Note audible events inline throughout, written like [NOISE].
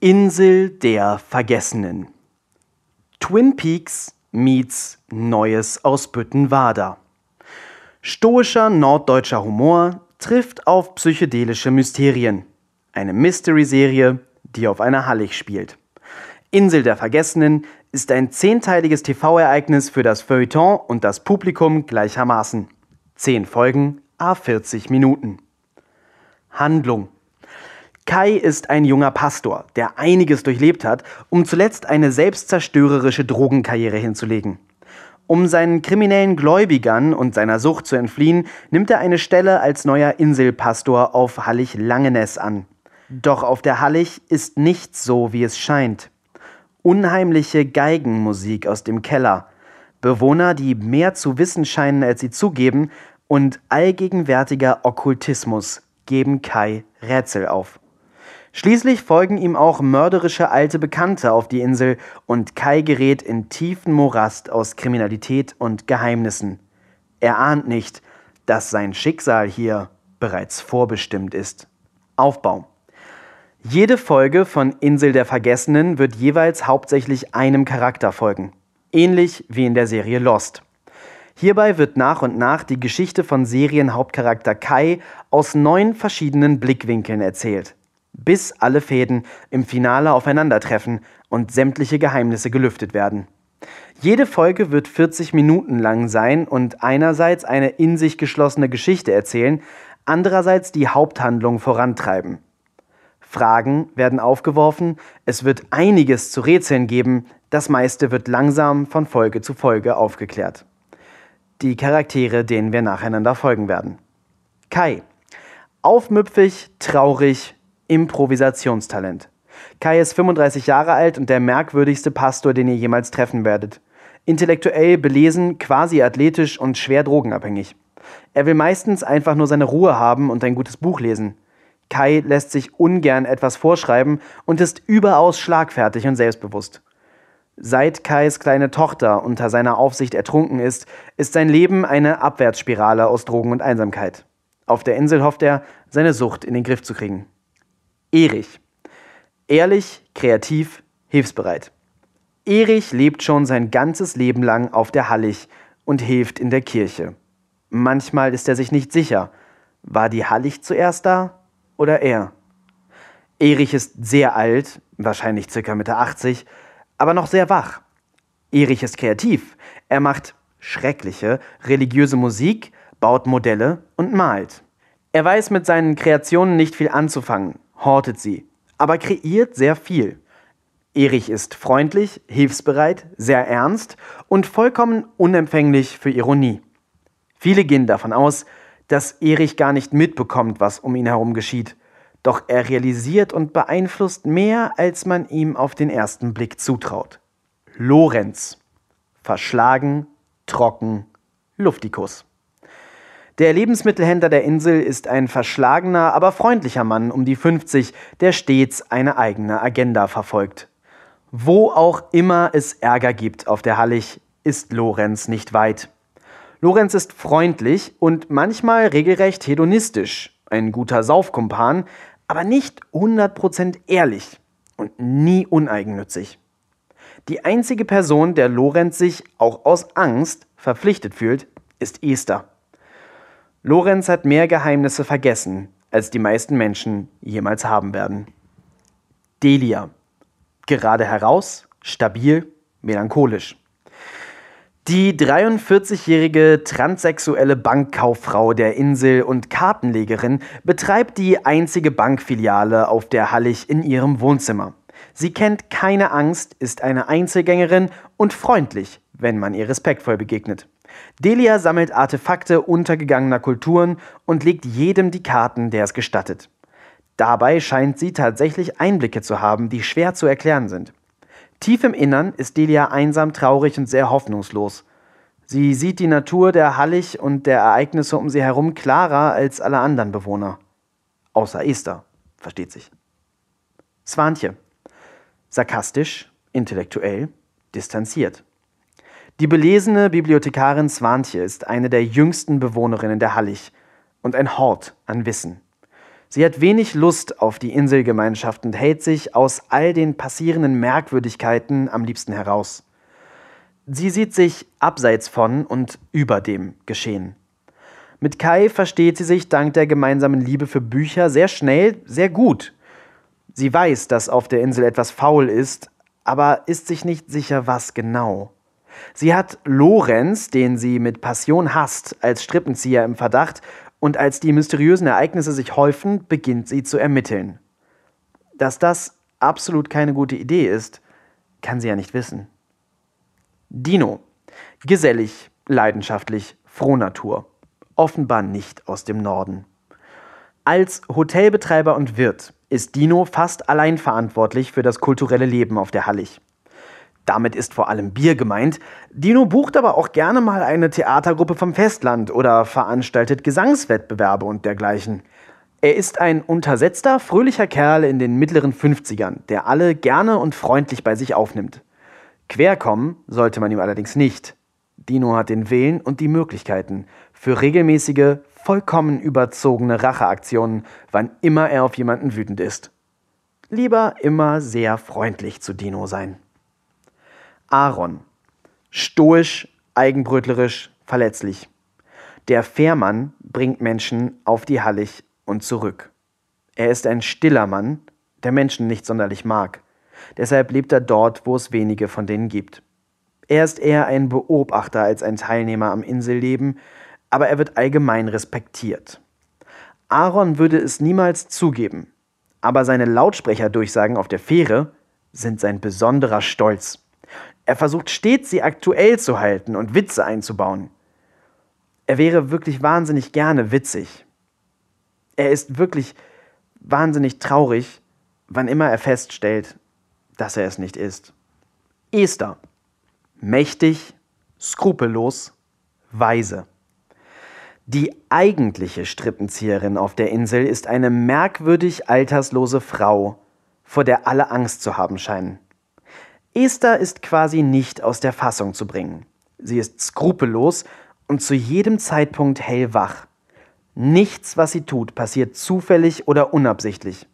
Insel der Vergessenen. Twin Peaks meets Neues aus Büttenwader. Stoischer norddeutscher Humor trifft auf psychedelische Mysterien. Eine Mystery-Serie, die auf einer Hallig spielt. Insel der Vergessenen ist ein zehnteiliges TV-Ereignis für das Feuilleton und das Publikum gleichermaßen. Zehn Folgen, a 40 Minuten. Handlung Kai ist ein junger Pastor, der einiges durchlebt hat, um zuletzt eine selbstzerstörerische Drogenkarriere hinzulegen. Um seinen kriminellen Gläubigern und seiner Sucht zu entfliehen, nimmt er eine Stelle als neuer Inselpastor auf Hallig-Langenes an. Doch auf der Hallig ist nichts so, wie es scheint. Unheimliche Geigenmusik aus dem Keller, Bewohner, die mehr zu wissen scheinen, als sie zugeben, und allgegenwärtiger Okkultismus geben Kai Rätsel auf. Schließlich folgen ihm auch mörderische alte Bekannte auf die Insel und Kai gerät in tiefen Morast aus Kriminalität und Geheimnissen. Er ahnt nicht, dass sein Schicksal hier bereits vorbestimmt ist. Aufbau. Jede Folge von Insel der Vergessenen wird jeweils hauptsächlich einem Charakter folgen, ähnlich wie in der Serie Lost. Hierbei wird nach und nach die Geschichte von Serienhauptcharakter Kai aus neun verschiedenen Blickwinkeln erzählt bis alle Fäden im Finale aufeinandertreffen und sämtliche Geheimnisse gelüftet werden. Jede Folge wird 40 Minuten lang sein und einerseits eine in sich geschlossene Geschichte erzählen, andererseits die Haupthandlung vorantreiben. Fragen werden aufgeworfen, es wird einiges zu Rätseln geben, das meiste wird langsam von Folge zu Folge aufgeklärt. Die Charaktere, denen wir nacheinander folgen werden. Kai. Aufmüpfig, traurig, Improvisationstalent. Kai ist 35 Jahre alt und der merkwürdigste Pastor, den ihr jemals treffen werdet. Intellektuell belesen, quasi athletisch und schwer drogenabhängig. Er will meistens einfach nur seine Ruhe haben und ein gutes Buch lesen. Kai lässt sich ungern etwas vorschreiben und ist überaus schlagfertig und selbstbewusst. Seit Kais kleine Tochter unter seiner Aufsicht ertrunken ist, ist sein Leben eine Abwärtsspirale aus Drogen und Einsamkeit. Auf der Insel hofft er, seine Sucht in den Griff zu kriegen. Erich. Ehrlich, kreativ, hilfsbereit. Erich lebt schon sein ganzes Leben lang auf der Hallig und hilft in der Kirche. Manchmal ist er sich nicht sicher, war die Hallig zuerst da oder er? Erich ist sehr alt, wahrscheinlich circa Mitte 80, aber noch sehr wach. Erich ist kreativ. Er macht schreckliche religiöse Musik, baut Modelle und malt. Er weiß mit seinen Kreationen nicht viel anzufangen, hortet sie, aber kreiert sehr viel. Erich ist freundlich, hilfsbereit, sehr ernst und vollkommen unempfänglich für Ironie. Viele gehen davon aus, dass Erich gar nicht mitbekommt, was um ihn herum geschieht. Doch er realisiert und beeinflusst mehr, als man ihm auf den ersten Blick zutraut. Lorenz. Verschlagen, trocken, Luftikus. Der Lebensmittelhändler der Insel ist ein verschlagener, aber freundlicher Mann um die 50, der stets eine eigene Agenda verfolgt. Wo auch immer es Ärger gibt auf der Hallig, ist Lorenz nicht weit. Lorenz ist freundlich und manchmal regelrecht hedonistisch, ein guter Saufkumpan, aber nicht 100% ehrlich und nie uneigennützig. Die einzige Person, der Lorenz sich, auch aus Angst, verpflichtet fühlt, ist Esther. Lorenz hat mehr Geheimnisse vergessen, als die meisten Menschen jemals haben werden. Delia. Gerade heraus, stabil, melancholisch. Die 43-jährige transsexuelle Bankkauffrau der Insel und Kartenlegerin betreibt die einzige Bankfiliale auf der Hallig in ihrem Wohnzimmer. Sie kennt keine Angst, ist eine Einzelgängerin und freundlich, wenn man ihr respektvoll begegnet. Delia sammelt Artefakte untergegangener Kulturen und legt jedem die Karten, der es gestattet. Dabei scheint sie tatsächlich Einblicke zu haben, die schwer zu erklären sind. Tief im Innern ist Delia einsam, traurig und sehr hoffnungslos. Sie sieht die Natur der Hallig und der Ereignisse um sie herum klarer als alle anderen Bewohner. Außer Esther, versteht sich. Swantje. Sarkastisch, intellektuell, distanziert. Die belesene Bibliothekarin Swantje ist eine der jüngsten Bewohnerinnen der Hallig und ein Hort an Wissen. Sie hat wenig Lust auf die Inselgemeinschaft und hält sich aus all den passierenden Merkwürdigkeiten am liebsten heraus. Sie sieht sich abseits von und über dem Geschehen. Mit Kai versteht sie sich dank der gemeinsamen Liebe für Bücher sehr schnell, sehr gut. Sie weiß, dass auf der Insel etwas faul ist, aber ist sich nicht sicher, was genau. Sie hat Lorenz, den sie mit Passion hasst, als Strippenzieher im Verdacht und als die mysteriösen Ereignisse sich häufen, beginnt sie zu ermitteln. Dass das absolut keine gute Idee ist, kann sie ja nicht wissen. Dino. Gesellig, leidenschaftlich, Frohnatur. Offenbar nicht aus dem Norden. Als Hotelbetreiber und Wirt ist Dino fast allein verantwortlich für das kulturelle Leben auf der Hallig. Damit ist vor allem Bier gemeint. Dino bucht aber auch gerne mal eine Theatergruppe vom Festland oder veranstaltet Gesangswettbewerbe und dergleichen. Er ist ein untersetzter, fröhlicher Kerl in den mittleren 50ern, der alle gerne und freundlich bei sich aufnimmt. Querkommen sollte man ihm allerdings nicht. Dino hat den Willen und die Möglichkeiten für regelmäßige, vollkommen überzogene Racheaktionen, wann immer er auf jemanden wütend ist. Lieber immer sehr freundlich zu Dino sein. Aaron. Stoisch, eigenbrötlerisch, verletzlich. Der Fährmann bringt Menschen auf die Hallig und zurück. Er ist ein stiller Mann, der Menschen nicht sonderlich mag. Deshalb lebt er dort, wo es wenige von denen gibt. Er ist eher ein Beobachter als ein Teilnehmer am Inselleben, aber er wird allgemein respektiert. Aaron würde es niemals zugeben, aber seine Lautsprecherdurchsagen auf der Fähre sind sein besonderer Stolz. Er versucht stets, sie aktuell zu halten und Witze einzubauen. Er wäre wirklich wahnsinnig gerne witzig. Er ist wirklich wahnsinnig traurig, wann immer er feststellt, dass er es nicht ist. Esther. Mächtig, skrupellos, weise. Die eigentliche Strippenzieherin auf der Insel ist eine merkwürdig alterslose Frau, vor der alle Angst zu haben scheinen. Esther ist quasi nicht aus der Fassung zu bringen. Sie ist skrupellos und zu jedem Zeitpunkt hellwach. Nichts, was sie tut, passiert zufällig oder unabsichtlich.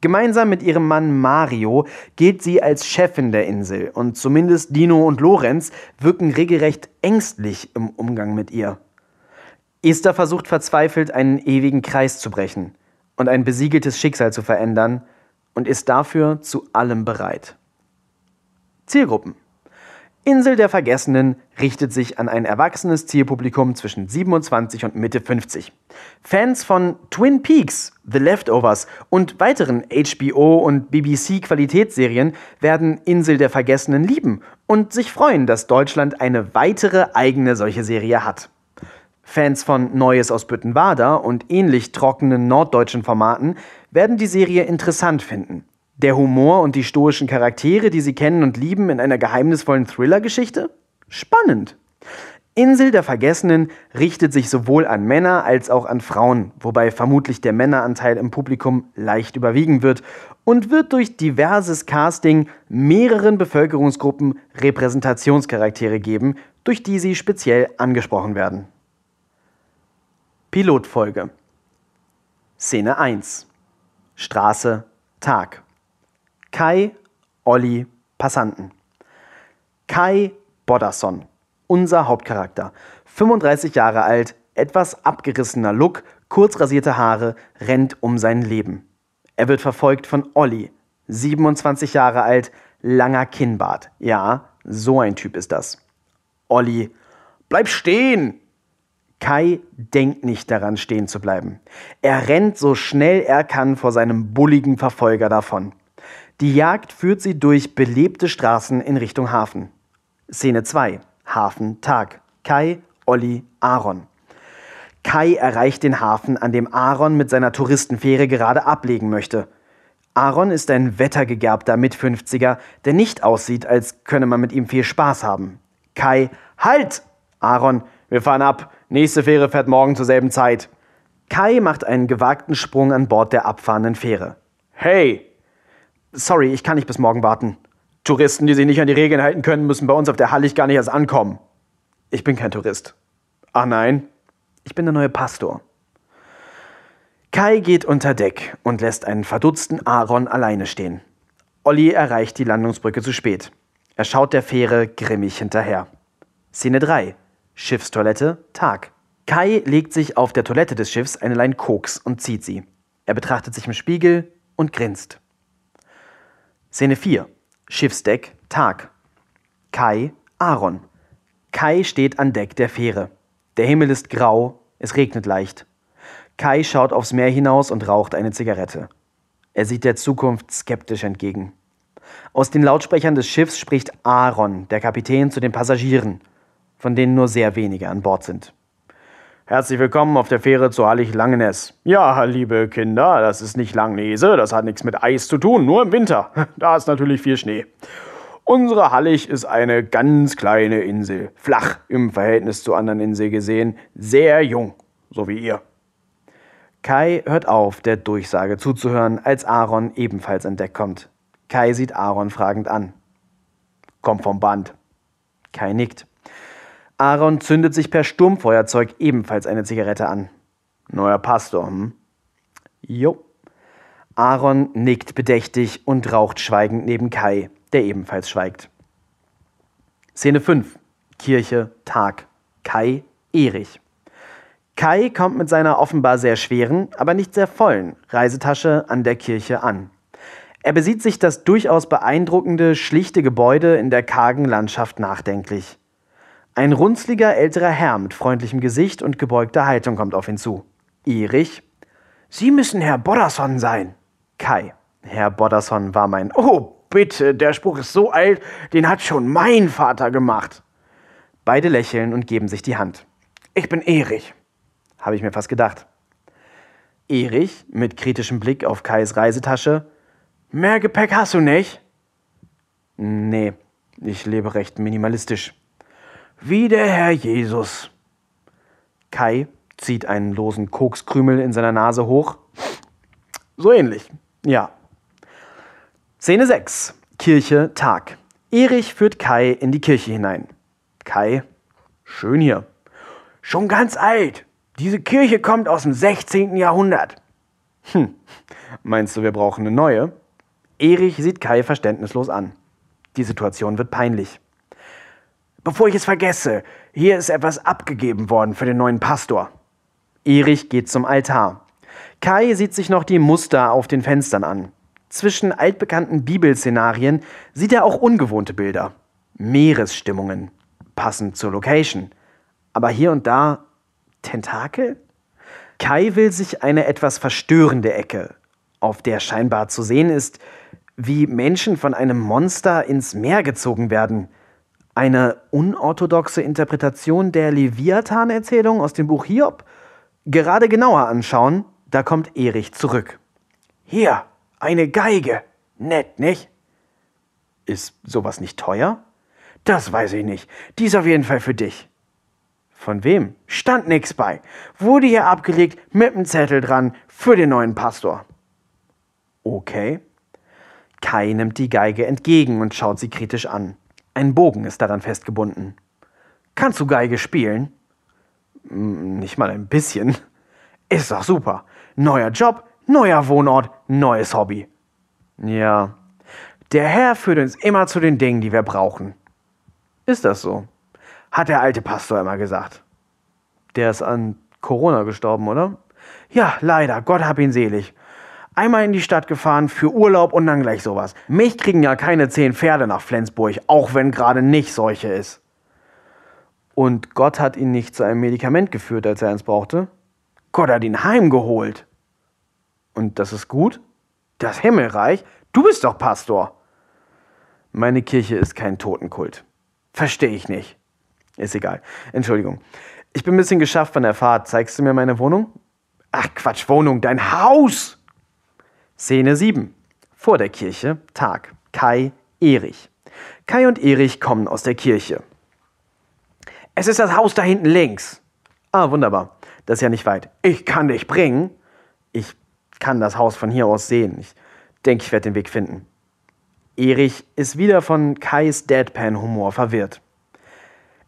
Gemeinsam mit ihrem Mann Mario gilt sie als Chefin der Insel und zumindest Dino und Lorenz wirken regelrecht ängstlich im Umgang mit ihr. Esther versucht verzweifelt, einen ewigen Kreis zu brechen und ein besiegeltes Schicksal zu verändern und ist dafür zu allem bereit. Zielgruppen. Insel der Vergessenen richtet sich an ein erwachsenes Zielpublikum zwischen 27 und Mitte 50. Fans von Twin Peaks, The Leftovers und weiteren HBO- und BBC-Qualitätsserien werden Insel der Vergessenen lieben und sich freuen, dass Deutschland eine weitere eigene solche Serie hat. Fans von Neues aus Büttenwader und ähnlich trockenen norddeutschen Formaten werden die Serie interessant finden. Der Humor und die stoischen Charaktere, die sie kennen und lieben, in einer geheimnisvollen Thriller-Geschichte? Spannend. Insel der Vergessenen richtet sich sowohl an Männer als auch an Frauen, wobei vermutlich der Männeranteil im Publikum leicht überwiegen wird und wird durch diverses Casting mehreren Bevölkerungsgruppen Repräsentationscharaktere geben, durch die sie speziell angesprochen werden. Pilotfolge Szene 1 Straße Tag Kai, Olli, Passanten. Kai Bodasson, unser Hauptcharakter. 35 Jahre alt, etwas abgerissener Look, kurz rasierte Haare, rennt um sein Leben. Er wird verfolgt von Olli, 27 Jahre alt, langer Kinnbart. Ja, so ein Typ ist das. Olli, bleib stehen! Kai denkt nicht daran, stehen zu bleiben. Er rennt so schnell er kann vor seinem bulligen Verfolger davon. Die Jagd führt sie durch belebte Straßen in Richtung Hafen. Szene 2. Hafen Tag. Kai, Olli, Aaron. Kai erreicht den Hafen, an dem Aaron mit seiner Touristenfähre gerade ablegen möchte. Aaron ist ein wettergegerbter Mit-50er, der nicht aussieht, als könne man mit ihm viel Spaß haben. Kai, halt! Aaron, wir fahren ab. Nächste Fähre fährt morgen zur selben Zeit. Kai macht einen gewagten Sprung an Bord der abfahrenden Fähre. Hey, Sorry, ich kann nicht bis morgen warten. Touristen, die sich nicht an die Regeln halten können, müssen bei uns auf der Hallig gar nicht erst ankommen. Ich bin kein Tourist. Ach nein, ich bin der neue Pastor. Kai geht unter Deck und lässt einen verdutzten Aaron alleine stehen. Olli erreicht die Landungsbrücke zu spät. Er schaut der Fähre grimmig hinterher. Szene 3. Schiffstoilette, Tag. Kai legt sich auf der Toilette des Schiffs eine Lein Koks und zieht sie. Er betrachtet sich im Spiegel und grinst. Szene 4. Schiffsdeck, Tag. Kai, Aaron. Kai steht an Deck der Fähre. Der Himmel ist grau, es regnet leicht. Kai schaut aufs Meer hinaus und raucht eine Zigarette. Er sieht der Zukunft skeptisch entgegen. Aus den Lautsprechern des Schiffs spricht Aaron, der Kapitän, zu den Passagieren, von denen nur sehr wenige an Bord sind. Herzlich willkommen auf der Fähre zu Hallig-Langenes. Ja, liebe Kinder, das ist nicht Langnese, das hat nichts mit Eis zu tun, nur im Winter. [LAUGHS] Da ist natürlich viel Schnee. Unsere Hallig ist eine ganz kleine Insel, flach im Verhältnis zu anderen Inseln gesehen, sehr jung, so wie ihr. Kai hört auf, der Durchsage zuzuhören, als Aaron ebenfalls an Deck kommt. Kai sieht Aaron fragend an. Komm vom Band. Kai nickt. Aaron zündet sich per Sturmfeuerzeug ebenfalls eine Zigarette an. Neuer Pastor, hm? Jo. Aaron nickt bedächtig und raucht schweigend neben Kai, der ebenfalls schweigt. Szene 5. Kirche, Tag. Kai, Erich. Kai kommt mit seiner offenbar sehr schweren, aber nicht sehr vollen Reisetasche an der Kirche an. Er besieht sich das durchaus beeindruckende, schlichte Gebäude in der kargen Landschaft nachdenklich. Ein runzliger älterer Herr mit freundlichem Gesicht und gebeugter Haltung kommt auf ihn zu. Erich. Sie müssen Herr Bodderson sein. Kai. Herr Bodderson war mein. Oh, bitte, der Spruch ist so alt, den hat schon mein Vater gemacht. Beide lächeln und geben sich die Hand. Ich bin Erich. Habe ich mir fast gedacht. Erich, mit kritischem Blick auf Kais Reisetasche. Mehr Gepäck hast du nicht? Nee, ich lebe recht minimalistisch. Wie der Herr Jesus. Kai zieht einen losen Kokskrümel in seiner Nase hoch. So ähnlich, ja. Szene 6. Kirche, Tag. Erich führt Kai in die Kirche hinein. Kai, schön hier. Schon ganz alt. Diese Kirche kommt aus dem 16. Jahrhundert. Hm, meinst du, wir brauchen eine neue? Erich sieht Kai verständnislos an. Die Situation wird peinlich. Bevor ich es vergesse, hier ist etwas abgegeben worden für den neuen Pastor. Erich geht zum Altar. Kai sieht sich noch die Muster auf den Fenstern an. Zwischen altbekannten Bibelszenarien sieht er auch ungewohnte Bilder. Meeresstimmungen, passend zur Location. Aber hier und da Tentakel? Kai will sich eine etwas verstörende Ecke, auf der scheinbar zu sehen ist, wie Menschen von einem Monster ins Meer gezogen werden. Eine unorthodoxe Interpretation der Leviathan-Erzählung aus dem Buch Hiob? Gerade genauer anschauen, da kommt Erich zurück. Hier, eine Geige. Nett, nicht? Ist sowas nicht teuer? Das weiß ich nicht. Die ist auf jeden Fall für dich. Von wem? Stand nix bei. Wurde hier abgelegt mit einem Zettel dran für den neuen Pastor. Okay. Kai nimmt die Geige entgegen und schaut sie kritisch an. Ein Bogen ist daran festgebunden. Kannst du Geige spielen? Hm, nicht mal ein bisschen. Ist doch super. Neuer Job, neuer Wohnort, neues Hobby. Ja. Der Herr führt uns immer zu den Dingen, die wir brauchen. Ist das so? hat der alte Pastor immer gesagt. Der ist an Corona gestorben, oder? Ja, leider. Gott hab ihn selig. Einmal in die Stadt gefahren für Urlaub und dann gleich sowas. Mich kriegen ja keine zehn Pferde nach Flensburg, auch wenn gerade nicht solche ist. Und Gott hat ihn nicht zu einem Medikament geführt, als er eins brauchte. Gott hat ihn heimgeholt. Und das ist gut? Das Himmelreich? Du bist doch Pastor. Meine Kirche ist kein Totenkult. Verstehe ich nicht. Ist egal. Entschuldigung. Ich bin ein bisschen geschafft von der Fahrt. Zeigst du mir meine Wohnung? Ach Quatsch, Wohnung, dein Haus! Szene 7. Vor der Kirche, Tag. Kai, Erich. Kai und Erich kommen aus der Kirche. Es ist das Haus da hinten links. Ah, wunderbar. Das ist ja nicht weit. Ich kann dich bringen. Ich kann das Haus von hier aus sehen. Ich denke, ich werde den Weg finden. Erich ist wieder von Kais Deadpan-Humor verwirrt.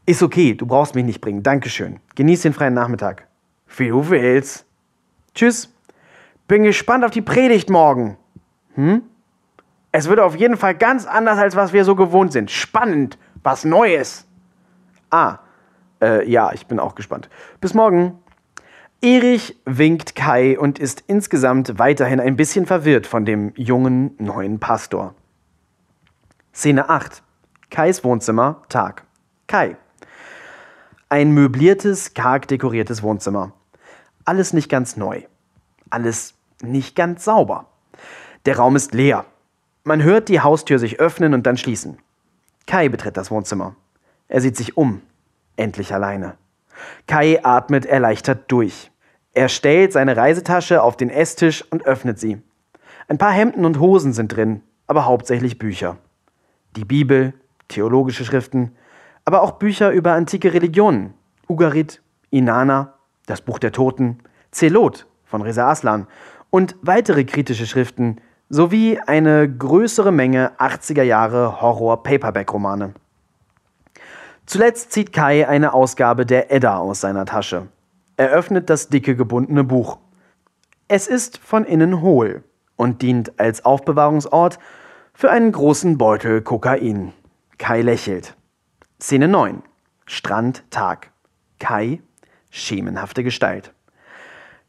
Ist okay, du brauchst mich nicht bringen. Dankeschön. Genieß den freien Nachmittag. Wie du willst. Tschüss. Bin gespannt auf die Predigt morgen. Hm? Es wird auf jeden Fall ganz anders, als was wir so gewohnt sind. Spannend, was Neues. Ah, äh, ja, ich bin auch gespannt. Bis morgen. Erich winkt Kai und ist insgesamt weiterhin ein bisschen verwirrt von dem jungen neuen Pastor. Szene 8. Kais Wohnzimmer, Tag. Kai. Ein möbliertes, karg dekoriertes Wohnzimmer. Alles nicht ganz neu. Alles nicht ganz sauber. Der Raum ist leer. Man hört die Haustür sich öffnen und dann schließen. Kai betritt das Wohnzimmer. Er sieht sich um. Endlich alleine. Kai atmet erleichtert durch. Er stellt seine Reisetasche auf den Esstisch und öffnet sie. Ein paar Hemden und Hosen sind drin, aber hauptsächlich Bücher. Die Bibel, theologische Schriften, aber auch Bücher über antike Religionen. Ugarit, Inanna, das Buch der Toten, Zelot von Reza Aslan und weitere kritische Schriften sowie eine größere Menge 80er Jahre Horror-Paperback-Romane. Zuletzt zieht Kai eine Ausgabe der Edda aus seiner Tasche. Er öffnet das dicke gebundene Buch. Es ist von innen hohl und dient als Aufbewahrungsort für einen großen Beutel Kokain. Kai lächelt. Szene 9. Strand, Tag. Kai, schemenhafte Gestalt.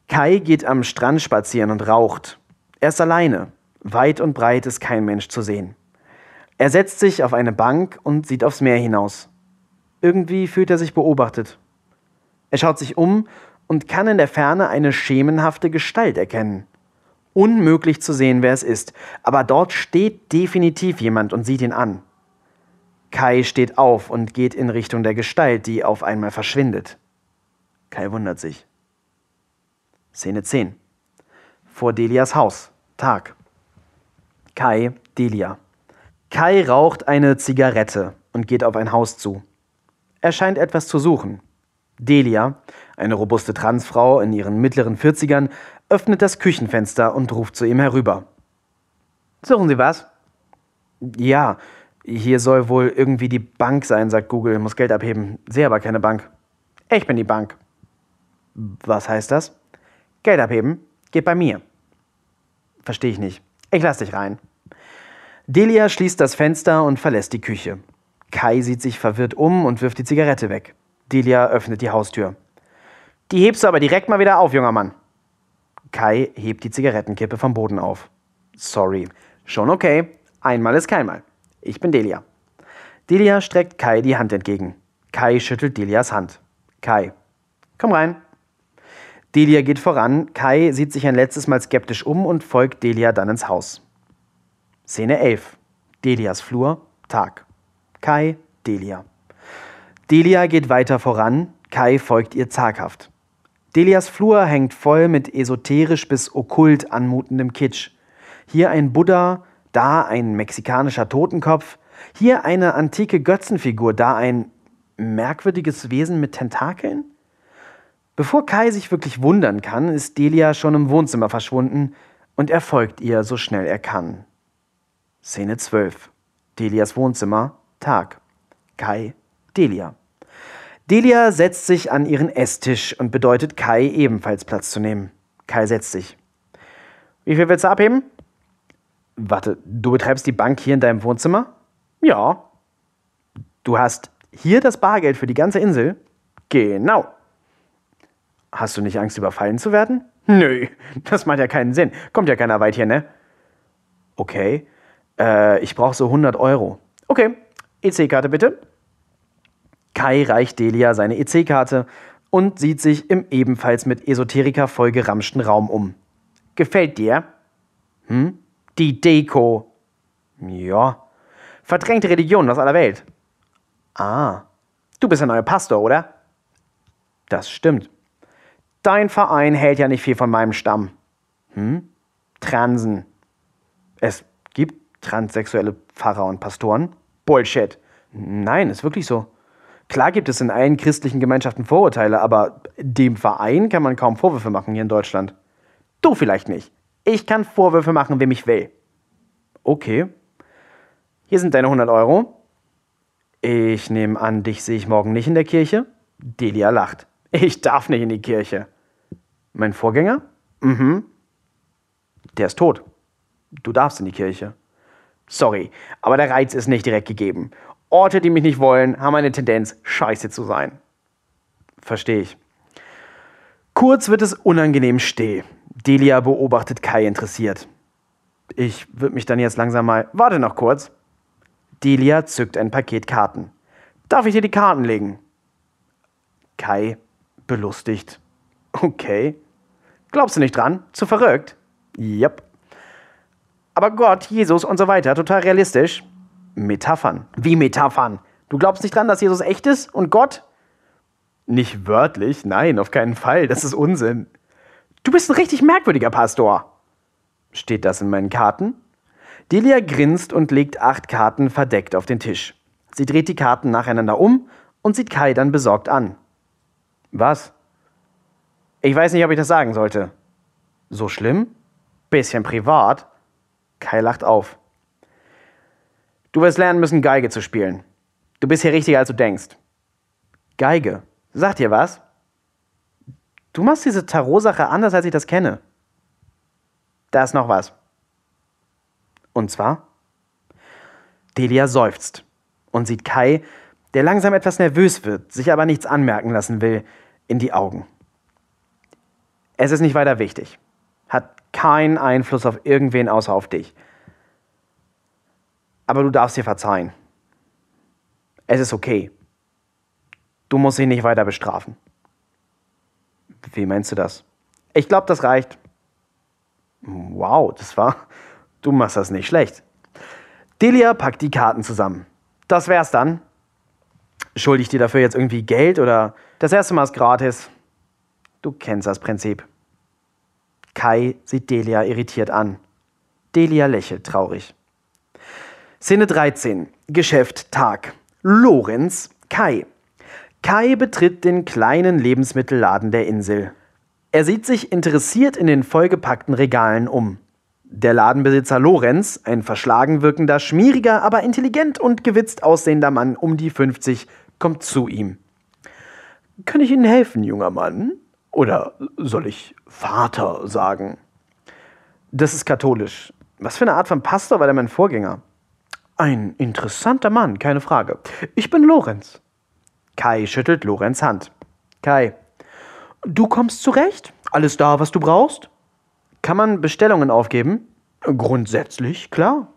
Kai geht am Strand spazieren und raucht. Er ist alleine. Weit und breit ist kein Mensch zu sehen. Er setzt sich auf eine Bank und sieht aufs Meer hinaus. Irgendwie fühlt er sich beobachtet. Er schaut sich um und kann in der Ferne eine schemenhafte Gestalt erkennen. Unmöglich zu sehen, wer es ist, aber dort steht definitiv jemand und sieht ihn an. Kai steht auf und geht in Richtung der Gestalt, die auf einmal verschwindet. Kai wundert sich. Szene 10. Vor Delias Haus. Tag. Kai, Delia. Kai raucht eine Zigarette und geht auf ein Haus zu. Er scheint etwas zu suchen. Delia, eine robuste Transfrau in ihren mittleren 40ern, öffnet das Küchenfenster und ruft zu ihm herüber. Suchen Sie was? Ja, hier soll wohl irgendwie die Bank sein, sagt Google, muss Geld abheben. Sehe aber keine Bank. Ich bin die Bank. Was heißt das? Geld abheben geht bei mir. Verstehe ich nicht. Ich lass dich rein. Delia schließt das Fenster und verlässt die Küche. Kai sieht sich verwirrt um und wirft die Zigarette weg. Delia öffnet die Haustür. Die hebst du aber direkt mal wieder auf, junger Mann. Kai hebt die Zigarettenkippe vom Boden auf. Sorry. Schon okay. Einmal ist keinmal. Ich bin Delia. Delia streckt Kai die Hand entgegen. Kai schüttelt Delias Hand. Kai. Komm rein. Delia geht voran. Kai sieht sich ein letztes Mal skeptisch um und folgt Delia dann ins Haus. Szene 11. Delias Flur. Tag. Kai, Delia. Delia geht weiter voran, Kai folgt ihr zaghaft. Delias Flur hängt voll mit esoterisch bis okkult anmutendem Kitsch. Hier ein Buddha, da ein mexikanischer Totenkopf, hier eine antike Götzenfigur, da ein merkwürdiges Wesen mit Tentakeln? Bevor Kai sich wirklich wundern kann, ist Delia schon im Wohnzimmer verschwunden und er folgt ihr so schnell er kann. Szene 12. Delias Wohnzimmer, Tag. Kai, Delia. Delia setzt sich an ihren Esstisch und bedeutet Kai ebenfalls Platz zu nehmen. Kai setzt sich. Wie viel willst du abheben? Warte, du betreibst die Bank hier in deinem Wohnzimmer? Ja. Du hast hier das Bargeld für die ganze Insel? Genau. Hast du nicht Angst, überfallen zu werden? Nö, das macht ja keinen Sinn. Kommt ja keiner weit hier, ne? Okay. Äh, ich brauche so 100 Euro. Okay, EC-Karte bitte. Kai reicht Delia seine EC-Karte und sieht sich im ebenfalls mit Esoteriker vollgeramschten Raum um. Gefällt dir? Hm? Die Deko. Ja. Verdrängte Religion aus aller Welt. Ah. Du bist ein neuer Pastor, oder? Das stimmt. Dein Verein hält ja nicht viel von meinem Stamm. Hm? Transen. Es gibt transsexuelle Pfarrer und Pastoren. Bullshit. Nein, ist wirklich so. Klar gibt es in allen christlichen Gemeinschaften Vorurteile, aber dem Verein kann man kaum Vorwürfe machen hier in Deutschland. Du vielleicht nicht. Ich kann Vorwürfe machen, wem ich will. Okay. Hier sind deine 100 Euro. Ich nehme an, dich sehe ich morgen nicht in der Kirche. Delia lacht. Ich darf nicht in die Kirche. Mein Vorgänger? Mhm. Der ist tot. Du darfst in die Kirche. Sorry, aber der Reiz ist nicht direkt gegeben. Orte, die mich nicht wollen, haben eine Tendenz, scheiße zu sein. Verstehe ich. Kurz wird es unangenehm still. Delia beobachtet Kai interessiert. Ich würde mich dann jetzt langsam mal. Warte noch kurz. Delia zückt ein Paket Karten. Darf ich dir die Karten legen? Kai belustigt. Okay. Glaubst du nicht dran? Zu verrückt? Yep. Aber Gott, Jesus und so weiter, total realistisch. Metaphern. Wie Metaphern? Du glaubst nicht dran, dass Jesus echt ist und Gott? Nicht wörtlich, nein, auf keinen Fall, das ist Unsinn. Du bist ein richtig merkwürdiger Pastor. Steht das in meinen Karten? Delia grinst und legt acht Karten verdeckt auf den Tisch. Sie dreht die Karten nacheinander um und sieht Kai dann besorgt an. Was? Ich weiß nicht, ob ich das sagen sollte. So schlimm? Bisschen privat? Kai lacht auf. Du wirst lernen müssen, Geige zu spielen. Du bist hier richtiger, als du denkst. Geige. Sagt dir was? Du machst diese Tarot-Sache anders, als ich das kenne. Da ist noch was. Und zwar? Delia seufzt und sieht Kai, der langsam etwas nervös wird, sich aber nichts anmerken lassen will, in die Augen. Es ist nicht weiter wichtig. Hat keinen Einfluss auf irgendwen außer auf dich. Aber du darfst dir verzeihen. Es ist okay. Du musst ihn nicht weiter bestrafen. Wie meinst du das? Ich glaube, das reicht. Wow, das war. Du machst das nicht schlecht. Delia packt die Karten zusammen. Das wär's dann. Schulde ich dir dafür jetzt irgendwie Geld oder das erste Mal ist gratis? Du kennst das Prinzip. Kai sieht Delia irritiert an. Delia lächelt traurig. Szene 13. Geschäft Tag. Lorenz, Kai. Kai betritt den kleinen Lebensmittelladen der Insel. Er sieht sich interessiert in den vollgepackten Regalen um. Der Ladenbesitzer Lorenz, ein verschlagen wirkender, schmieriger, aber intelligent und gewitzt aussehender Mann um die 50, kommt zu ihm. Kann ich Ihnen helfen, junger Mann? Oder soll ich Vater sagen? Das ist katholisch. Was für eine Art von Pastor war der mein Vorgänger? Ein interessanter Mann, keine Frage. Ich bin Lorenz. Kai schüttelt Lorenz Hand. Kai, du kommst zurecht? Alles da, was du brauchst? Kann man Bestellungen aufgeben? Grundsätzlich, klar.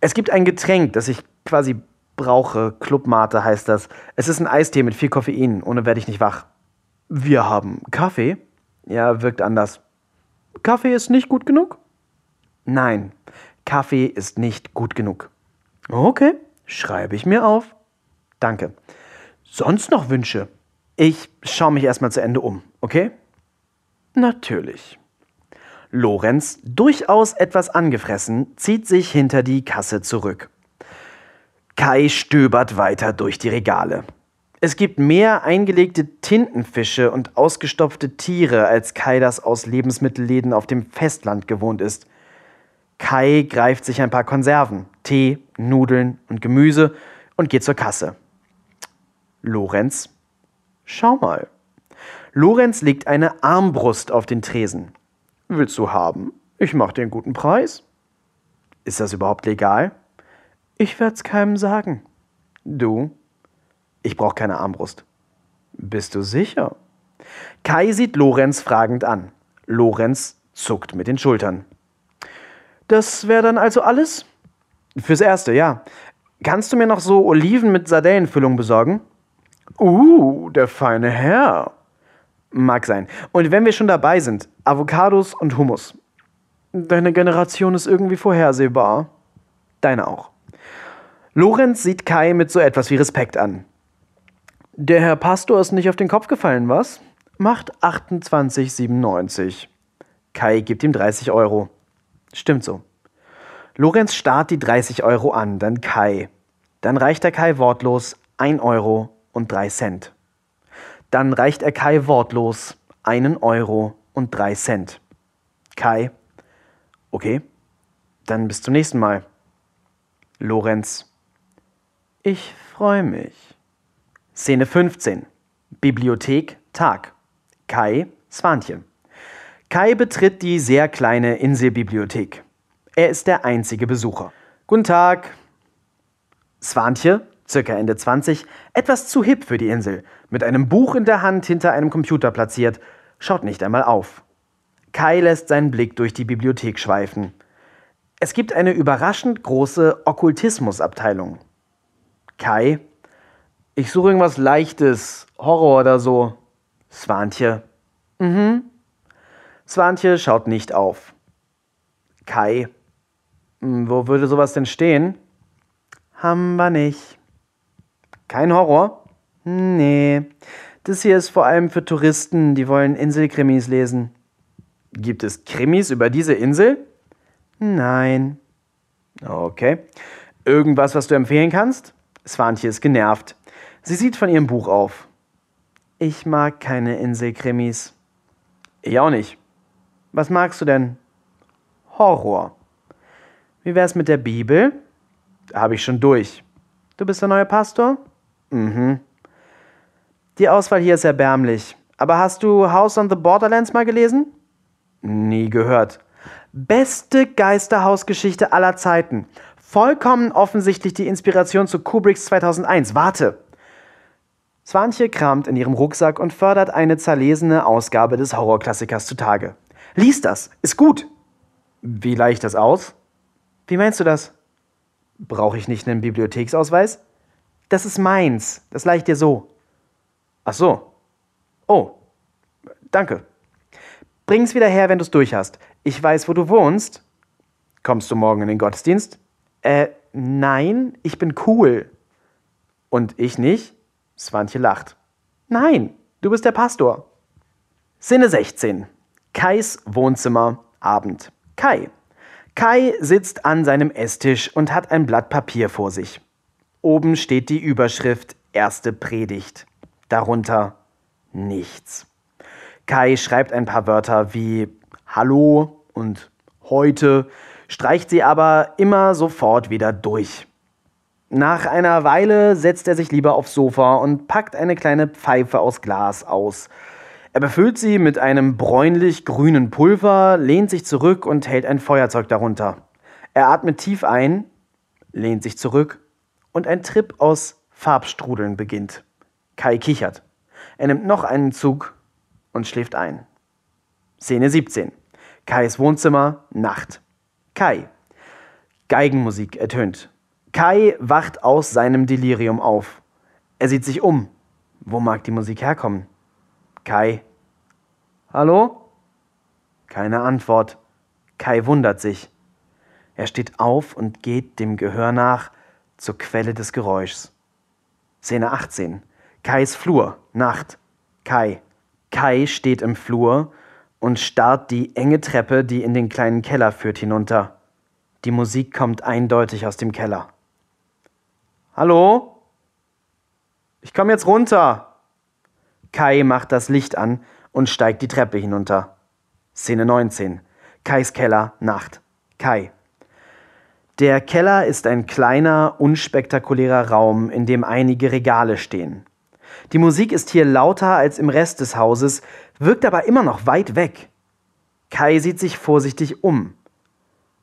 Es gibt ein Getränk, das ich quasi brauche. Clubmate heißt das. Es ist ein Eistee mit viel Koffein. Ohne werde ich nicht wach. Wir haben Kaffee. Ja, wirkt anders. Kaffee ist nicht gut genug? Nein, Kaffee ist nicht gut genug. Okay, schreibe ich mir auf. Danke. Sonst noch Wünsche? Ich schaue mich erstmal zu Ende um, okay? Natürlich. Lorenz, durchaus etwas angefressen, zieht sich hinter die Kasse zurück. Kai stöbert weiter durch die Regale. Es gibt mehr eingelegte Tintenfische und ausgestopfte Tiere, als Kai das aus Lebensmittelläden auf dem Festland gewohnt ist. Kai greift sich ein paar Konserven, Tee, Nudeln und Gemüse und geht zur Kasse. Lorenz, schau mal. Lorenz legt eine Armbrust auf den Tresen. Willst du haben? Ich mach dir einen guten Preis. Ist das überhaupt legal? Ich werd's keinem sagen. Du? Ich brauch keine Armbrust. Bist du sicher? Kai sieht Lorenz fragend an. Lorenz zuckt mit den Schultern. Das wäre dann also alles? Fürs Erste, ja. Kannst du mir noch so Oliven mit Sardellenfüllung besorgen? Uh, der feine Herr. Mag sein. Und wenn wir schon dabei sind, Avocados und Hummus. Deine Generation ist irgendwie vorhersehbar. Deine auch. Lorenz sieht Kai mit so etwas wie Respekt an. Der Herr Pastor ist nicht auf den Kopf gefallen, was? Macht 28,97. Kai gibt ihm 30 Euro. Stimmt so. Lorenz starrt die 30 Euro an, dann Kai. Dann reicht er Kai wortlos 1 Euro und 3 Cent. Dann reicht er Kai wortlos einen Euro und drei Cent. Kai, okay, dann bis zum nächsten Mal. Lorenz, ich freue mich. Szene 15. Bibliothek, Tag. Kai, Swantje. Kai betritt die sehr kleine Inselbibliothek. Er ist der einzige Besucher. Guten Tag. Swantje, circa Ende 20, etwas zu hip für die Insel, mit einem Buch in der Hand hinter einem Computer platziert, schaut nicht einmal auf. Kai lässt seinen Blick durch die Bibliothek schweifen. Es gibt eine überraschend große Okkultismusabteilung. Kai, ich suche irgendwas Leichtes, Horror oder so. Swantje, mhm. Swantje schaut nicht auf. Kai, hm, wo würde sowas denn stehen? Haben wir nicht. Kein Horror? Nee. Das hier ist vor allem für Touristen, die wollen Inselkrimis lesen. Gibt es Krimis über diese Insel? Nein. Okay. Irgendwas, was du empfehlen kannst? Swantje ist genervt. Sie sieht von ihrem Buch auf. Ich mag keine Inselkrimis. Ich auch nicht. Was magst du denn? Horror. Wie wär's mit der Bibel? Habe ich schon durch. Du bist der neue Pastor? Mhm. Die Auswahl hier ist erbärmlich. Aber hast du House on the Borderlands mal gelesen? Nie gehört. Beste Geisterhausgeschichte aller Zeiten. Vollkommen offensichtlich die Inspiration zu Kubricks 2001. Warte. Swantje kramt in ihrem Rucksack und fördert eine zerlesene Ausgabe des Horrorklassikers zutage. Lies das, ist gut. Wie leicht das aus? Wie meinst du das? Brauche ich nicht einen Bibliotheksausweis? Das ist meins, das leicht dir so. Ach so. Oh, danke. Bring's wieder her, wenn du's durch hast. Ich weiß, wo du wohnst. Kommst du morgen in den Gottesdienst? Äh, nein, ich bin cool. Und ich nicht? Swantje lacht. Nein, du bist der Pastor. Sinne 16. Kais Wohnzimmer, Abend. Kai. Kai sitzt an seinem Esstisch und hat ein Blatt Papier vor sich. Oben steht die Überschrift Erste Predigt. Darunter nichts. Kai schreibt ein paar Wörter wie Hallo und heute, streicht sie aber immer sofort wieder durch. Nach einer Weile setzt er sich lieber aufs Sofa und packt eine kleine Pfeife aus Glas aus. Er befüllt sie mit einem bräunlich-grünen Pulver, lehnt sich zurück und hält ein Feuerzeug darunter. Er atmet tief ein, lehnt sich zurück und ein Trip aus Farbstrudeln beginnt. Kai kichert. Er nimmt noch einen Zug und schläft ein. Szene 17. Kais Wohnzimmer, Nacht. Kai. Geigenmusik ertönt. Kai wacht aus seinem Delirium auf. Er sieht sich um. Wo mag die Musik herkommen? Kai. Hallo? Keine Antwort. Kai wundert sich. Er steht auf und geht dem Gehör nach zur Quelle des Geräuschs. Szene 18. Kais Flur, Nacht. Kai. Kai steht im Flur und starrt die enge Treppe, die in den kleinen Keller führt, hinunter. Die Musik kommt eindeutig aus dem Keller. Hallo? Ich komme jetzt runter. Kai macht das Licht an und steigt die Treppe hinunter. Szene 19. Kais Keller, Nacht. Kai. Der Keller ist ein kleiner, unspektakulärer Raum, in dem einige Regale stehen. Die Musik ist hier lauter als im Rest des Hauses, wirkt aber immer noch weit weg. Kai sieht sich vorsichtig um.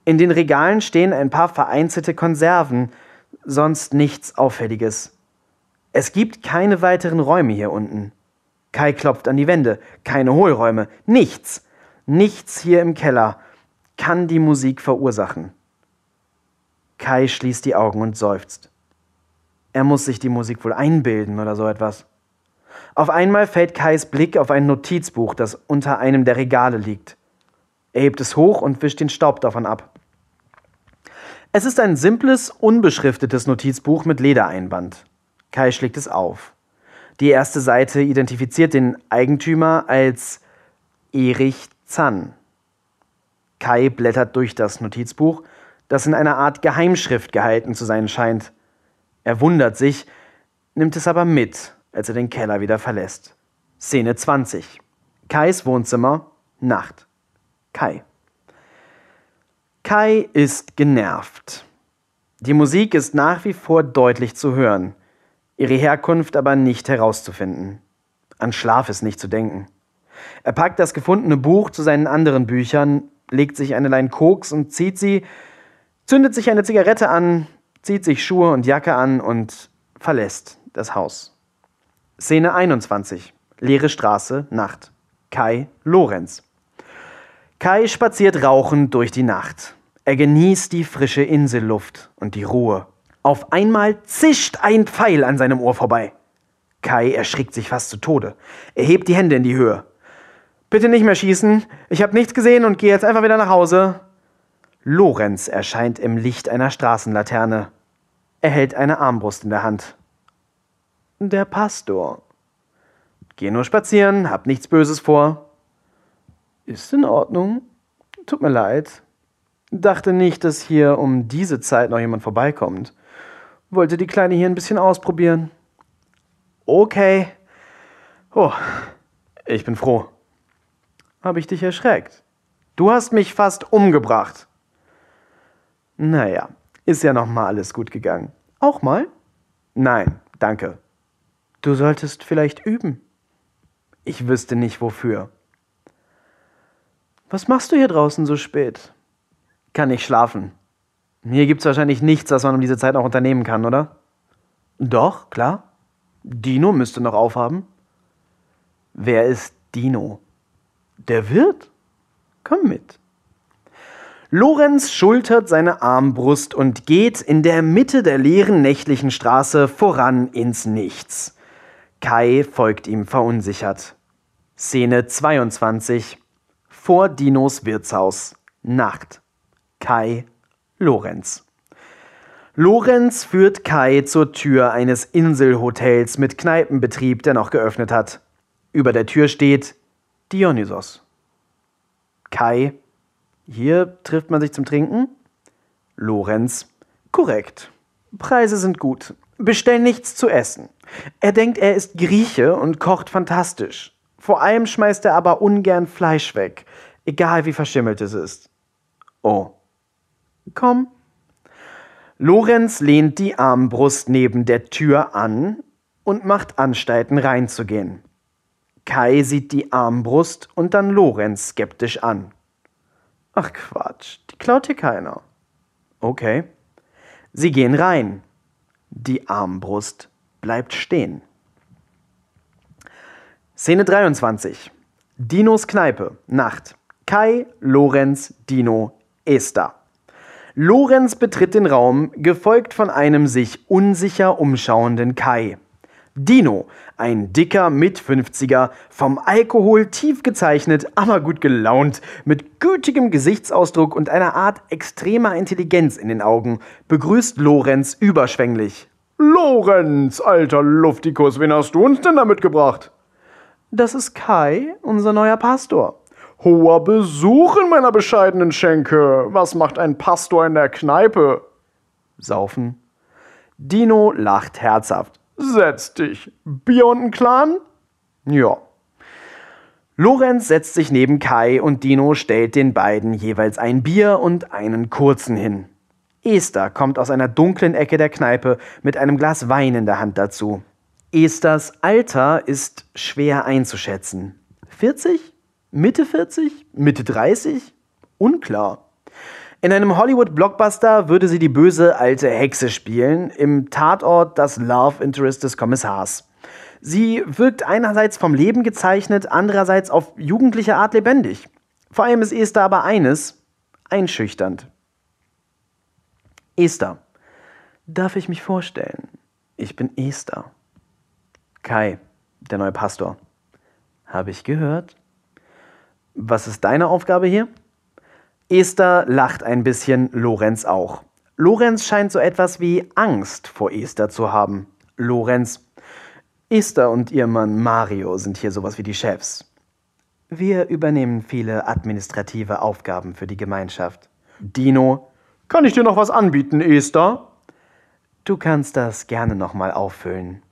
In den Regalen stehen ein paar vereinzelte Konserven, sonst nichts Auffälliges. Es gibt keine weiteren Räume hier unten. Kai klopft an die Wände, keine Hohlräume, nichts, nichts hier im Keller kann die Musik verursachen. Kai schließt die Augen und seufzt. Er muss sich die Musik wohl einbilden oder so etwas. Auf einmal fällt Kais Blick auf ein Notizbuch, das unter einem der Regale liegt. Er hebt es hoch und wischt den Staub davon ab. Es ist ein simples, unbeschriftetes Notizbuch mit Ledereinband. Kai schlägt es auf. Die erste Seite identifiziert den Eigentümer als Erich Zann. Kai blättert durch das Notizbuch, das in einer Art Geheimschrift gehalten zu sein scheint. Er wundert sich, nimmt es aber mit, als er den Keller wieder verlässt. Szene 20. Kais Wohnzimmer, Nacht. Kai. Kai ist genervt. Die Musik ist nach wie vor deutlich zu hören, ihre Herkunft aber nicht herauszufinden. An Schlaf ist nicht zu denken. Er packt das gefundene Buch zu seinen anderen Büchern, legt sich eine Lein Koks und zieht sie, zündet sich eine Zigarette an, zieht sich Schuhe und Jacke an und verlässt das Haus. Szene 21. Leere Straße, Nacht. Kai Lorenz. Kai spaziert rauchend durch die Nacht. Er genießt die frische Inselluft und die Ruhe. Auf einmal zischt ein Pfeil an seinem Ohr vorbei. Kai erschrickt sich fast zu Tode. Er hebt die Hände in die Höhe. Bitte nicht mehr schießen. Ich habe nichts gesehen und gehe jetzt einfach wieder nach Hause. Lorenz erscheint im Licht einer Straßenlaterne. Er hält eine Armbrust in der Hand. Der Pastor. Geh nur spazieren, hab nichts Böses vor. Ist in Ordnung. Tut mir leid. Dachte nicht, dass hier um diese Zeit noch jemand vorbeikommt. Wollte die Kleine hier ein bisschen ausprobieren. Okay. Oh, ich bin froh. Habe ich dich erschreckt? Du hast mich fast umgebracht. Naja, ist ja noch mal alles gut gegangen. Auch mal? Nein, danke. Du solltest vielleicht üben. Ich wüsste nicht wofür. Was machst du hier draußen so spät? Kann nicht schlafen. Hier gibt's wahrscheinlich nichts, was man um diese Zeit noch unternehmen kann, oder? Doch, klar. Dino müsste noch aufhaben. Wer ist Dino? Der Wirt? Komm mit. Lorenz schultert seine Armbrust und geht in der Mitte der leeren nächtlichen Straße voran ins Nichts. Kai folgt ihm verunsichert. Szene 22. Vor Dinos Wirtshaus. Nacht. Kai Lorenz. Lorenz führt Kai zur Tür eines Inselhotels mit Kneipenbetrieb, der noch geöffnet hat. Über der Tür steht Dionysos. Kai hier trifft man sich zum Trinken? Lorenz. Korrekt. Preise sind gut. Bestell nichts zu essen. Er denkt, er ist Grieche und kocht fantastisch. Vor allem schmeißt er aber ungern Fleisch weg, egal wie verschimmelt es ist. Oh. Komm. Lorenz lehnt die Armbrust neben der Tür an und macht Anstalten reinzugehen. Kai sieht die Armbrust und dann Lorenz skeptisch an. Ach Quatsch, die klaut hier keiner. Okay. Sie gehen rein. Die Armbrust bleibt stehen. Szene 23. Dinos Kneipe. Nacht. Kai, Lorenz, Dino, Esther. Lorenz betritt den Raum, gefolgt von einem sich unsicher umschauenden Kai. Dino, ein dicker Mit-50er, vom Alkohol tief gezeichnet, aber gut gelaunt, mit gütigem Gesichtsausdruck und einer Art extremer Intelligenz in den Augen, begrüßt Lorenz überschwänglich. Lorenz, alter Luftikus, wen hast du uns denn da mitgebracht? Das ist Kai, unser neuer Pastor. Hoher Besuch in meiner bescheidenen Schenke. Was macht ein Pastor in der Kneipe? Saufen. Dino lacht herzhaft. Setz dich. Bier und ein Clan? Ja. Lorenz setzt sich neben Kai und Dino stellt den beiden jeweils ein Bier und einen kurzen hin. Esther kommt aus einer dunklen Ecke der Kneipe mit einem Glas Wein in der Hand dazu. Esthers Alter ist schwer einzuschätzen. 40? Mitte 40? Mitte 30? Unklar. In einem Hollywood-Blockbuster würde sie die böse alte Hexe spielen, im Tatort das Love Interest des Kommissars. Sie wirkt einerseits vom Leben gezeichnet, andererseits auf jugendliche Art lebendig. Vor allem ist Esther aber eines, einschüchternd. Esther, darf ich mich vorstellen? Ich bin Esther. Kai, der neue Pastor. Habe ich gehört? Was ist deine Aufgabe hier? Esther lacht ein bisschen, Lorenz auch. Lorenz scheint so etwas wie Angst vor Esther zu haben. Lorenz, Esther und ihr Mann Mario sind hier sowas wie die Chefs. Wir übernehmen viele administrative Aufgaben für die Gemeinschaft. Dino, kann ich dir noch was anbieten, Esther? Du kannst das gerne nochmal auffüllen.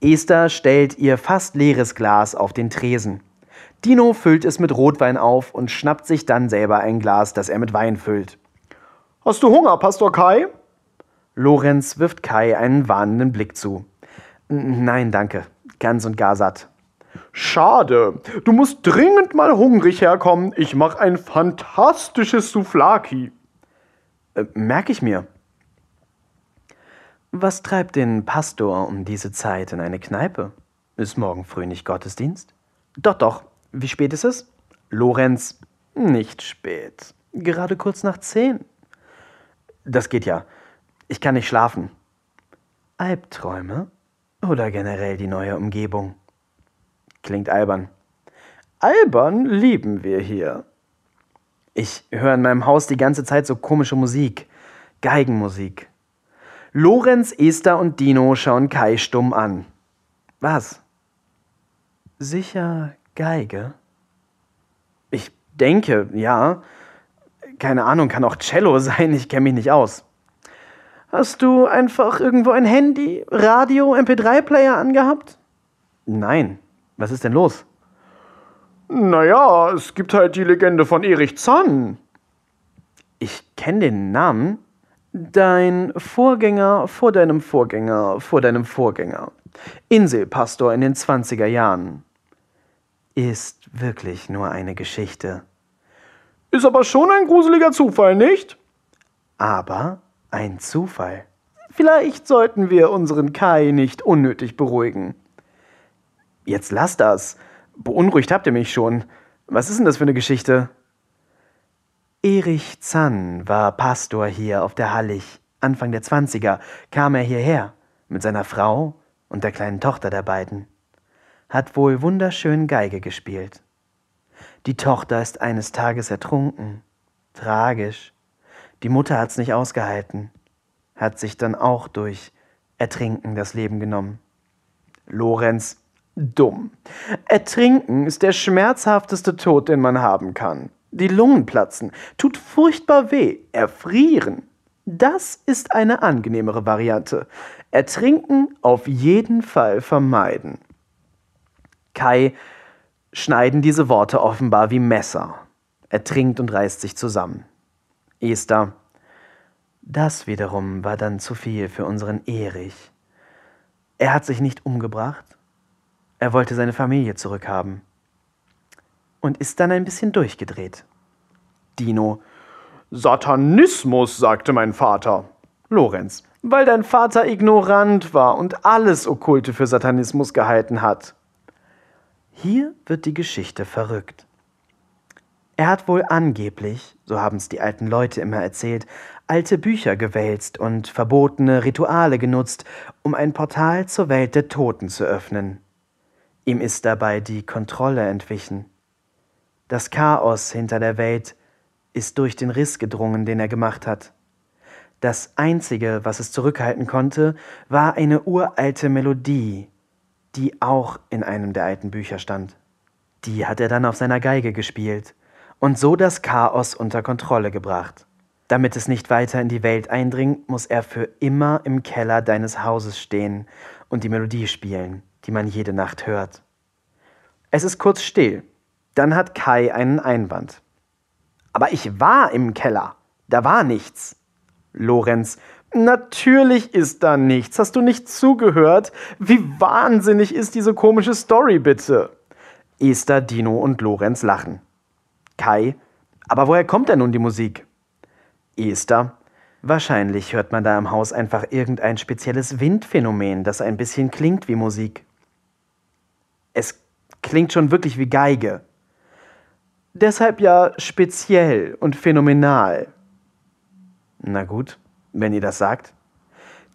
Esther stellt ihr fast leeres Glas auf den Tresen. Dino füllt es mit Rotwein auf und schnappt sich dann selber ein Glas, das er mit Wein füllt. Hast du Hunger, Pastor Kai? Lorenz wirft Kai einen warnenden Blick zu. Nein, danke. Ganz und gar satt. Schade. Du musst dringend mal hungrig herkommen. Ich mache ein fantastisches Souflaki. Äh, merke ich mir. Was treibt den Pastor um diese Zeit in eine Kneipe? Ist morgen früh nicht Gottesdienst? Doch, doch. Wie spät ist es? Lorenz, nicht spät. Gerade kurz nach zehn. Das geht ja. Ich kann nicht schlafen. Albträume? Oder generell die neue Umgebung? Klingt albern. Albern lieben wir hier. Ich höre in meinem Haus die ganze Zeit so komische Musik. Geigenmusik. Lorenz, Esther und Dino schauen Kai stumm an. Was? Sicher Geige? Ich denke, ja. Keine Ahnung, kann auch Cello [LAUGHS] sein, ich kenne mich nicht aus. Hast du einfach irgendwo ein Handy, Radio, MP3-Player angehabt? Nein. Was ist denn los? Naja, es gibt halt die Legende von Erich Zann. Ich kenne den Namen. Dein Vorgänger vor deinem Vorgänger vor deinem Vorgänger. Inselpastor in den 20er Jahren. Ist wirklich nur eine Geschichte. Ist aber schon ein gruseliger Zufall, nicht? Aber ein Zufall. Vielleicht sollten wir unseren Kai nicht unnötig beruhigen. Jetzt lass das. Beunruhigt habt ihr mich schon. Was ist denn das für eine Geschichte? Erich Zann war Pastor hier auf der Hallig. Anfang der Zwanziger kam er hierher mit seiner Frau und der kleinen Tochter der beiden. Hat wohl wunderschön Geige gespielt. Die Tochter ist eines Tages ertrunken. Tragisch. Die Mutter hat's nicht ausgehalten. Hat sich dann auch durch Ertrinken das Leben genommen. Lorenz dumm. Ertrinken ist der schmerzhafteste Tod, den man haben kann. Die Lungen platzen, tut furchtbar weh, erfrieren. Das ist eine angenehmere Variante. Ertrinken auf jeden Fall vermeiden. Kai schneiden diese Worte offenbar wie Messer. Er trinkt und reißt sich zusammen. Esther. Das wiederum war dann zu viel für unseren Erich. Er hat sich nicht umgebracht, er wollte seine Familie zurückhaben. Und ist dann ein bisschen durchgedreht. Dino. Satanismus, sagte mein Vater. Lorenz. Weil dein Vater ignorant war und alles Okkulte für Satanismus gehalten hat. Hier wird die Geschichte verrückt. Er hat wohl angeblich, so haben's die alten Leute immer erzählt, alte Bücher gewälzt und verbotene Rituale genutzt, um ein Portal zur Welt der Toten zu öffnen. Ihm ist dabei die Kontrolle entwichen. Das Chaos hinter der Welt ist durch den Riss gedrungen, den er gemacht hat. Das Einzige, was es zurückhalten konnte, war eine uralte Melodie, die auch in einem der alten Bücher stand. Die hat er dann auf seiner Geige gespielt und so das Chaos unter Kontrolle gebracht. Damit es nicht weiter in die Welt eindringt, muss er für immer im Keller deines Hauses stehen und die Melodie spielen die man jede Nacht hört. Es ist kurz still. Dann hat Kai einen Einwand. Aber ich war im Keller. Da war nichts. Lorenz, natürlich ist da nichts. Hast du nicht zugehört? Wie wahnsinnig ist diese komische Story bitte? Esther, Dino und Lorenz lachen. Kai, aber woher kommt denn nun die Musik? Esther, wahrscheinlich hört man da im Haus einfach irgendein spezielles Windphänomen, das ein bisschen klingt wie Musik. Es klingt schon wirklich wie Geige. Deshalb ja speziell und phänomenal. Na gut, wenn ihr das sagt.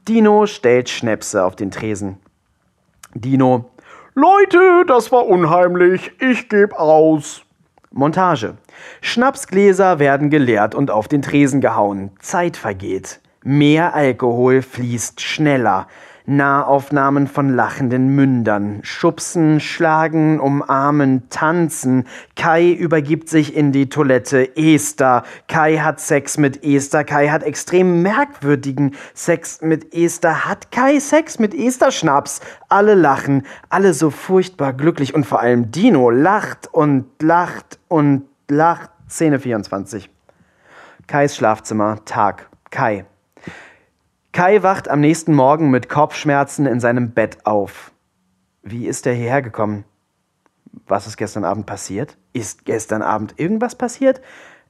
Dino stellt Schnäpse auf den Tresen. Dino. Leute, das war unheimlich. Ich geb aus. Montage. Schnapsgläser werden geleert und auf den Tresen gehauen. Zeit vergeht. Mehr Alkohol fließt schneller. Nahaufnahmen von lachenden Mündern, Schubsen, Schlagen, Umarmen, Tanzen. Kai übergibt sich in die Toilette. Esther. Kai hat Sex mit Esther. Kai hat extrem merkwürdigen Sex mit Esther. Hat Kai Sex mit Esther? Schnaps. Alle lachen. Alle so furchtbar glücklich. Und vor allem Dino lacht und lacht und lacht. Szene 24. Kais Schlafzimmer. Tag. Kai. Kai wacht am nächsten Morgen mit Kopfschmerzen in seinem Bett auf. Wie ist er hierher gekommen? Was ist gestern Abend passiert? Ist gestern Abend irgendwas passiert?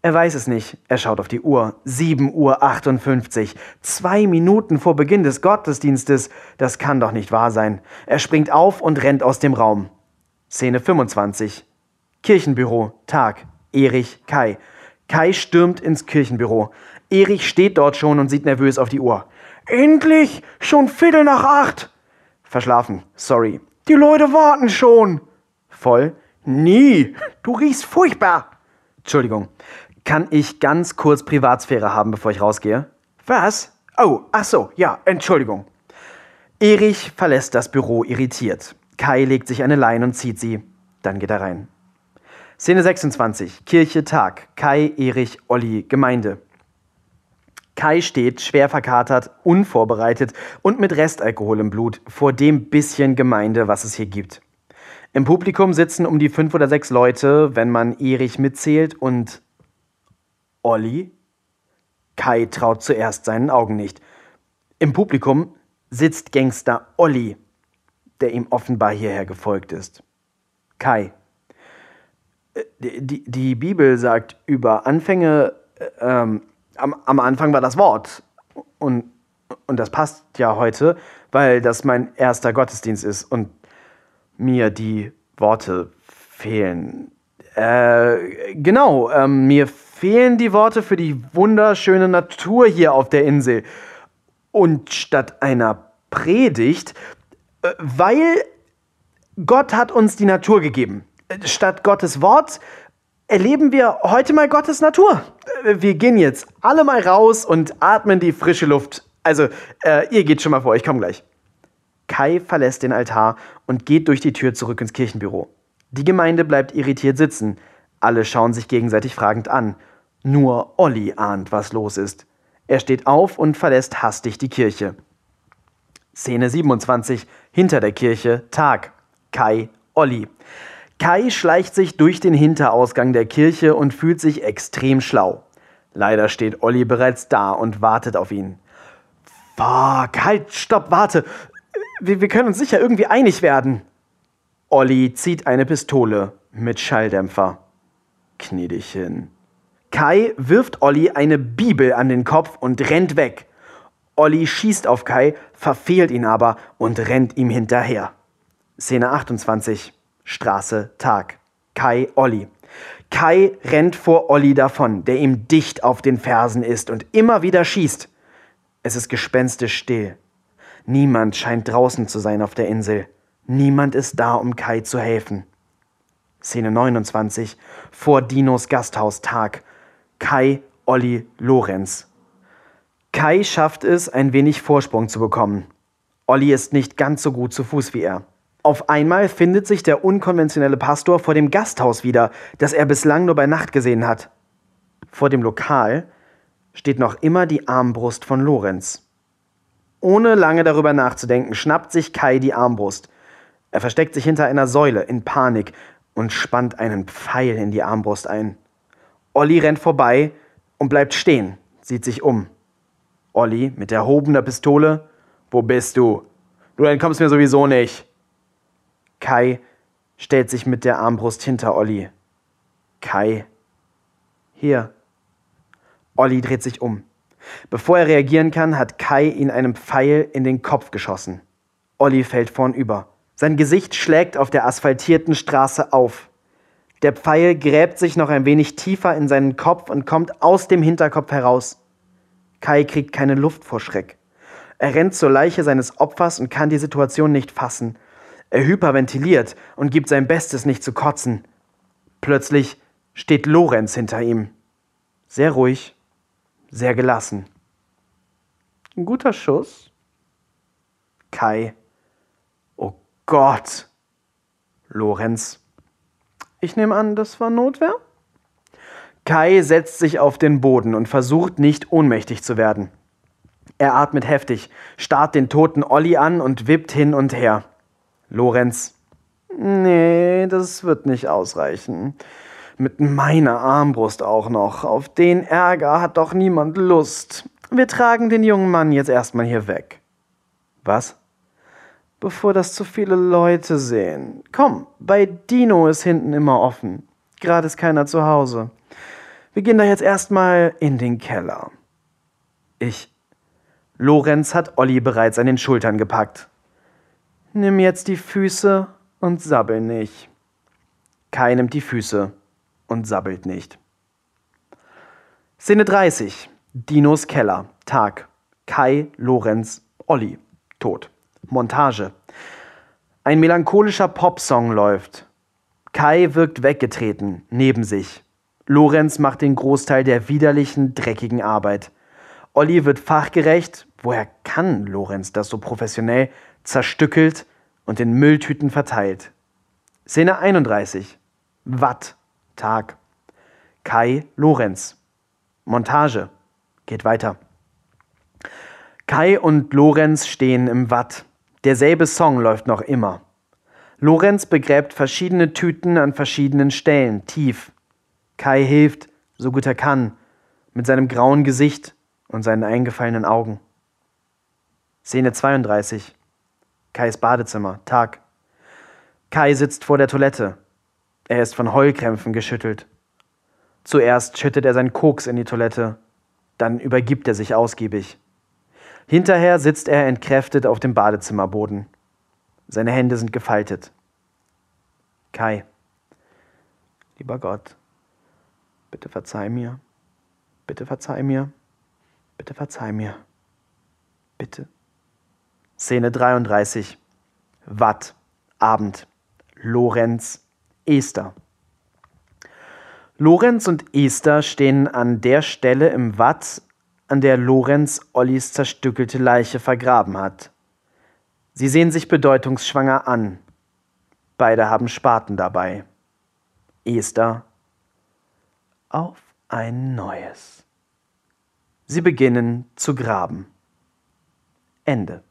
Er weiß es nicht. Er schaut auf die Uhr. 7 Uhr 58. Zwei Minuten vor Beginn des Gottesdienstes. Das kann doch nicht wahr sein. Er springt auf und rennt aus dem Raum. Szene 25. Kirchenbüro. Tag. Erich Kai. Kai stürmt ins Kirchenbüro. Erich steht dort schon und sieht nervös auf die Uhr. Endlich! Schon Viertel nach acht! Verschlafen. Sorry. Die Leute warten schon. Voll. Nie. Du riechst furchtbar. Entschuldigung. Kann ich ganz kurz Privatsphäre haben, bevor ich rausgehe? Was? Oh, ach so, ja, Entschuldigung. Erich verlässt das Büro irritiert. Kai legt sich eine Leine und zieht sie. Dann geht er rein. Szene 26. Kirche, Tag. Kai, Erich, Olli, Gemeinde. Kai steht, schwer verkatert, unvorbereitet und mit Restalkohol im Blut vor dem bisschen Gemeinde, was es hier gibt. Im Publikum sitzen um die fünf oder sechs Leute, wenn man Erich mitzählt, und Olli? Kai traut zuerst seinen Augen nicht. Im Publikum sitzt Gangster Olli, der ihm offenbar hierher gefolgt ist. Kai. Äh, die, die Bibel sagt über Anfänge, äh, ähm, am, am Anfang war das Wort. Und, und das passt ja heute, weil das mein erster Gottesdienst ist und mir die Worte fehlen. Äh, genau, ähm, mir fehlen die Worte für die wunderschöne Natur hier auf der Insel. Und statt einer Predigt, äh, weil Gott hat uns die Natur gegeben. Statt Gottes Wort erleben wir heute mal Gottes Natur. Wir gehen jetzt alle mal raus und atmen die frische Luft. Also, äh, ihr geht schon mal vor, ich komme gleich. Kai verlässt den Altar und geht durch die Tür zurück ins Kirchenbüro. Die Gemeinde bleibt irritiert sitzen. Alle schauen sich gegenseitig fragend an. Nur Olli ahnt, was los ist. Er steht auf und verlässt hastig die Kirche. Szene 27. Hinter der Kirche. Tag. Kai, Olli. Kai schleicht sich durch den Hinterausgang der Kirche und fühlt sich extrem schlau. Leider steht Olli bereits da und wartet auf ihn. Fuck, halt, stopp, warte. Wir, wir können uns sicher irgendwie einig werden. Olli zieht eine Pistole mit Schalldämpfer. Knie dich hin. Kai wirft Olli eine Bibel an den Kopf und rennt weg. Olli schießt auf Kai, verfehlt ihn aber und rennt ihm hinterher. Szene 28. Straße, Tag. Kai, Olli. Kai rennt vor Olli davon, der ihm dicht auf den Fersen ist und immer wieder schießt. Es ist gespenstisch still. Niemand scheint draußen zu sein auf der Insel. Niemand ist da, um Kai zu helfen. Szene 29. Vor Dinos Gasthaus Tag. Kai, Olli, Lorenz. Kai schafft es, ein wenig Vorsprung zu bekommen. Olli ist nicht ganz so gut zu Fuß wie er. Auf einmal findet sich der unkonventionelle Pastor vor dem Gasthaus wieder, das er bislang nur bei Nacht gesehen hat. Vor dem Lokal steht noch immer die Armbrust von Lorenz. Ohne lange darüber nachzudenken, schnappt sich Kai die Armbrust. Er versteckt sich hinter einer Säule in Panik und spannt einen Pfeil in die Armbrust ein. Olli rennt vorbei und bleibt stehen, sieht sich um. Olli mit erhobener Pistole. Wo bist du? Du entkommst mir sowieso nicht. Kai stellt sich mit der Armbrust hinter Olli. Kai. Hier. Olli dreht sich um. Bevor er reagieren kann, hat Kai ihn einem Pfeil in den Kopf geschossen. Olli fällt vornüber. Sein Gesicht schlägt auf der asphaltierten Straße auf. Der Pfeil gräbt sich noch ein wenig tiefer in seinen Kopf und kommt aus dem Hinterkopf heraus. Kai kriegt keine Luft vor Schreck. Er rennt zur Leiche seines Opfers und kann die Situation nicht fassen. Er hyperventiliert und gibt sein Bestes, nicht zu kotzen. Plötzlich steht Lorenz hinter ihm. Sehr ruhig, sehr gelassen. Ein guter Schuss. Kai. Oh Gott. Lorenz. Ich nehme an, das war Notwehr? Kai setzt sich auf den Boden und versucht nicht ohnmächtig zu werden. Er atmet heftig, starrt den toten Olli an und wippt hin und her. Lorenz. Nee, das wird nicht ausreichen. Mit meiner Armbrust auch noch. Auf den Ärger hat doch niemand Lust. Wir tragen den jungen Mann jetzt erstmal hier weg. Was? bevor das zu viele Leute sehen. Komm, bei Dino ist hinten immer offen. Gerade ist keiner zu Hause. Wir gehen da jetzt erstmal in den Keller. Ich. Lorenz hat Olli bereits an den Schultern gepackt. Nimm jetzt die Füße und sabbel nicht. Kai nimmt die Füße und sabbelt nicht. Szene 30. Dinos Keller. Tag. Kai, Lorenz, Olli. Tot. Montage. Ein melancholischer Popsong läuft. Kai wirkt weggetreten, neben sich. Lorenz macht den Großteil der widerlichen, dreckigen Arbeit. Olli wird fachgerecht, woher kann Lorenz das so professionell, zerstückelt und in Mülltüten verteilt. Szene 31. Watt. Tag. Kai Lorenz. Montage. Geht weiter. Kai und Lorenz stehen im Watt. Derselbe Song läuft noch immer. Lorenz begräbt verschiedene Tüten an verschiedenen Stellen, tief. Kai hilft, so gut er kann, mit seinem grauen Gesicht und seinen eingefallenen Augen. Szene 32. Kais Badezimmer, Tag. Kai sitzt vor der Toilette. Er ist von Heulkrämpfen geschüttelt. Zuerst schüttet er seinen Koks in die Toilette, dann übergibt er sich ausgiebig. Hinterher sitzt er entkräftet auf dem Badezimmerboden. Seine Hände sind gefaltet. Kai, lieber Gott, bitte verzeih mir, bitte verzeih mir, bitte verzeih mir, bitte. Szene 33. Watt, Abend, Lorenz, Esther. Lorenz und Esther stehen an der Stelle im Watt, an der Lorenz Ollis zerstückelte Leiche vergraben hat. Sie sehen sich bedeutungsschwanger an. Beide haben Spaten dabei. Esther auf ein neues. Sie beginnen zu graben. Ende.